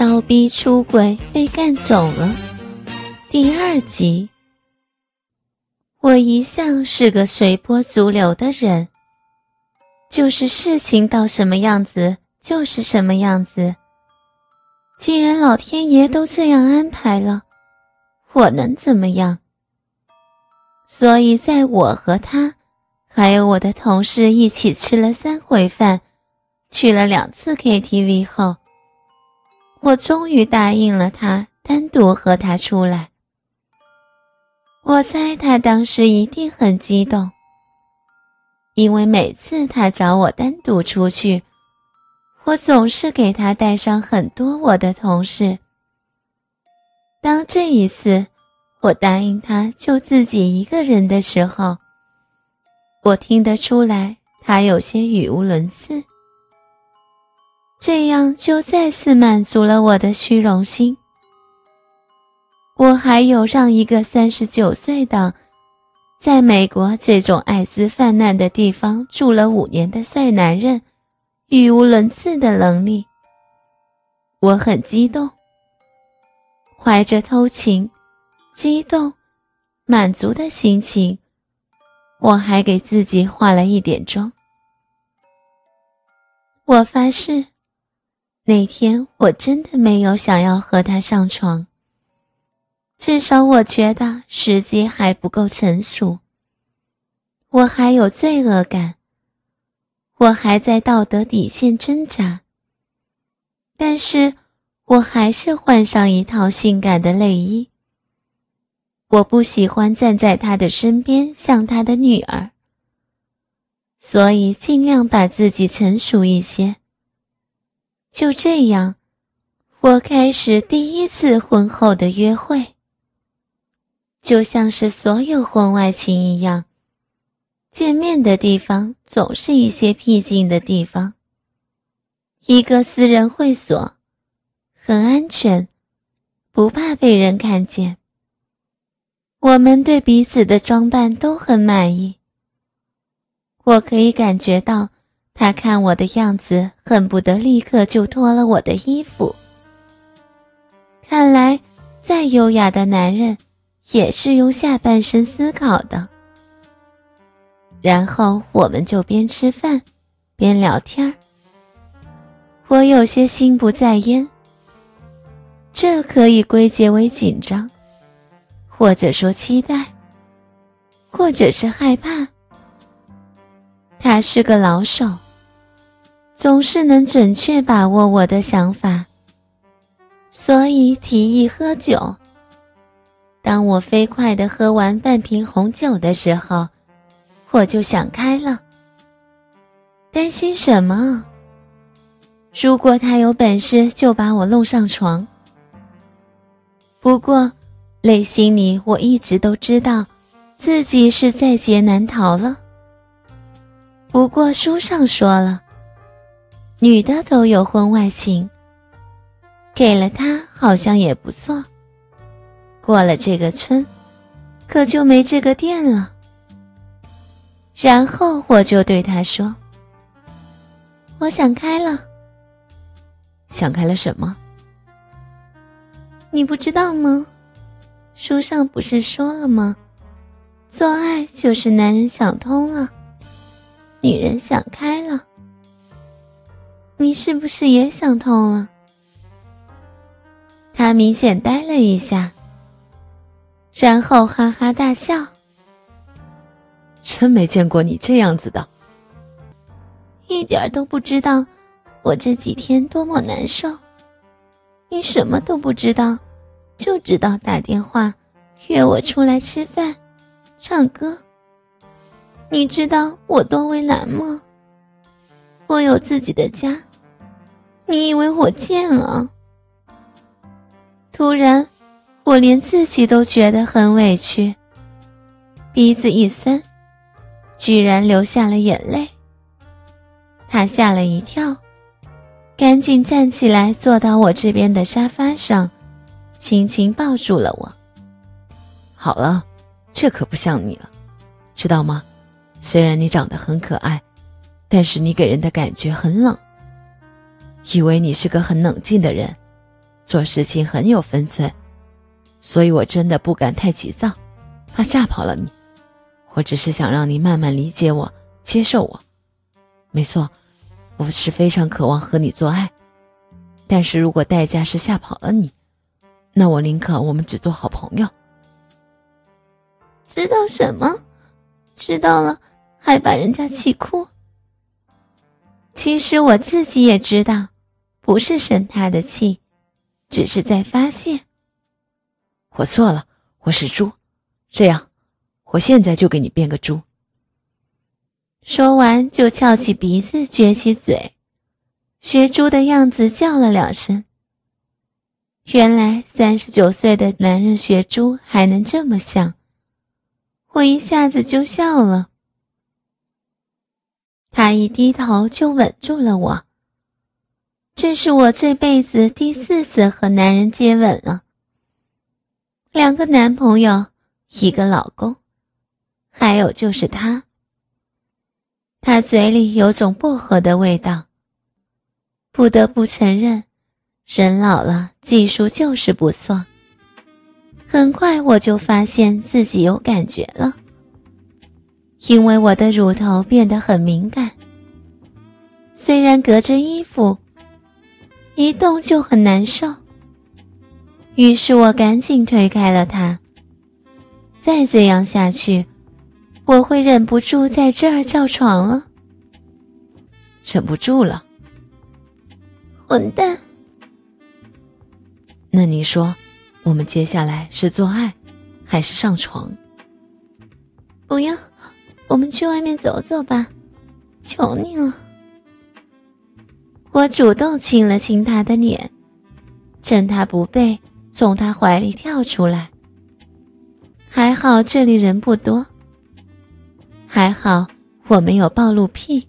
骚逼出轨被干走了，第二集。我一向是个随波逐流的人，就是事情到什么样子就是什么样子。既然老天爷都这样安排了，我能怎么样？所以，在我和他，还有我的同事一起吃了三回饭，去了两次 KTV 后。我终于答应了他，单独和他出来。我猜他当时一定很激动，因为每次他找我单独出去，我总是给他带上很多我的同事。当这一次我答应他就自己一个人的时候，我听得出来他有些语无伦次。这样就再次满足了我的虚荣心。我还有让一个三十九岁的，在美国这种艾滋泛滥的地方住了五年的帅男人，语无伦次的能力。我很激动，怀着偷情、激动、满足的心情，我还给自己化了一点妆。我发誓。那天我真的没有想要和他上床，至少我觉得时机还不够成熟。我还有罪恶感，我还在道德底线挣扎。但是我还是换上一套性感的内衣。我不喜欢站在他的身边像他的女儿，所以尽量把自己成熟一些。就这样，我开始第一次婚后的约会。就像是所有婚外情一样，见面的地方总是一些僻静的地方，一个私人会所，很安全，不怕被人看见。我们对彼此的装扮都很满意，我可以感觉到。他看我的样子，恨不得立刻就脱了我的衣服。看来，再优雅的男人，也是用下半身思考的。然后，我们就边吃饭，边聊天我有些心不在焉，这可以归结为紧张，或者说期待，或者是害怕。他是个老手。总是能准确把握我的想法，所以提议喝酒。当我飞快地喝完半瓶红酒的时候，我就想开了。担心什么？如果他有本事，就把我弄上床。不过，内心里我一直都知道，自己是在劫难逃了。不过书上说了。女的都有婚外情，给了他好像也不错。过了这个村，可就没这个店了。然后我就对他说：“我想开了。”想开了什么？你不知道吗？书上不是说了吗？做爱就是男人想通了，女人想开了。你是不是也想通了？他明显呆了一下，然后哈哈大笑。真没见过你这样子的，一点都不知道我这几天多么难受。你什么都不知道，就知道打电话约我出来吃饭、唱歌。你知道我多为难吗？我有自己的家。你以为我贱啊？突然，我连自己都觉得很委屈，鼻子一酸，居然流下了眼泪。他吓了一跳，赶紧站起来，坐到我这边的沙发上，轻轻抱住了我。好了，这可不像你了，知道吗？虽然你长得很可爱，但是你给人的感觉很冷。以为你是个很冷静的人，做事情很有分寸，所以我真的不敢太急躁，怕吓跑了你。我只是想让你慢慢理解我，接受我。没错，我是非常渴望和你做爱，但是如果代价是吓跑了你，那我宁可我们只做好朋友。知道什么？知道了还把人家气哭。其实我自己也知道，不是生他的气，只是在发泄。我错了，我是猪。这样，我现在就给你变个猪。说完，就翘起鼻子，撅起嘴，学猪的样子叫了两声。原来三十九岁的男人学猪还能这么像，我一下子就笑了。他一低头就吻住了我。这是我这辈子第四次和男人接吻了。两个男朋友，一个老公，还有就是他。他嘴里有种薄荷的味道。不得不承认，人老了技术就是不错。很快我就发现自己有感觉了。因为我的乳头变得很敏感，虽然隔着衣服，一动就很难受。于是我赶紧推开了他。再这样下去，我会忍不住在这儿叫床了。忍不住了，混蛋！那你说，我们接下来是做爱，还是上床？不要。我们去外面走走吧，求你了。我主动亲了亲他的脸，趁他不备，从他怀里跳出来。还好这里人不多，还好我没有暴露癖，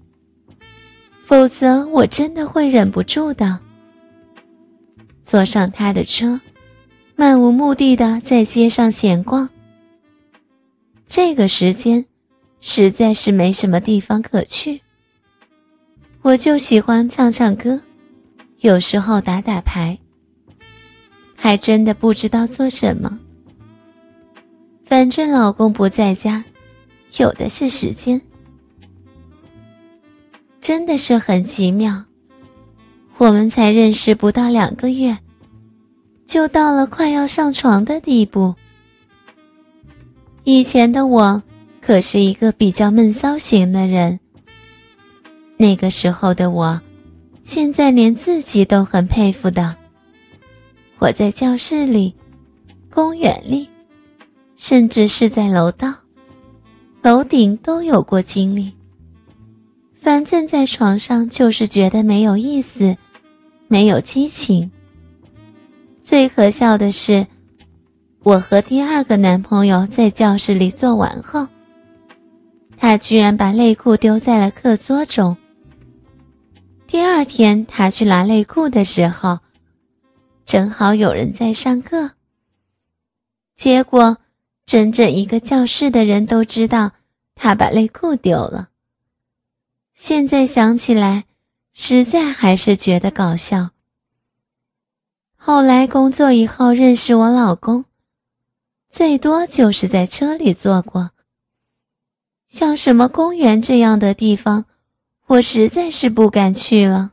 否则我真的会忍不住的。坐上他的车，漫无目的的在街上闲逛。这个时间。实在是没什么地方可去，我就喜欢唱唱歌，有时候打打牌，还真的不知道做什么。反正老公不在家，有的是时间，真的是很奇妙。我们才认识不到两个月，就到了快要上床的地步。以前的我。可是一个比较闷骚型的人。那个时候的我，现在连自己都很佩服的。我在教室里、公园里，甚至是在楼道、楼顶都有过经历。反正，在床上就是觉得没有意思，没有激情。最可笑的是，我和第二个男朋友在教室里做完后。他居然把内裤丢在了课桌中。第二天，他去拿内裤的时候，正好有人在上课。结果，整整一个教室的人都知道他把内裤丢了。现在想起来，实在还是觉得搞笑。后来工作以后认识我老公，最多就是在车里坐过。像什么公园这样的地方，我实在是不敢去了。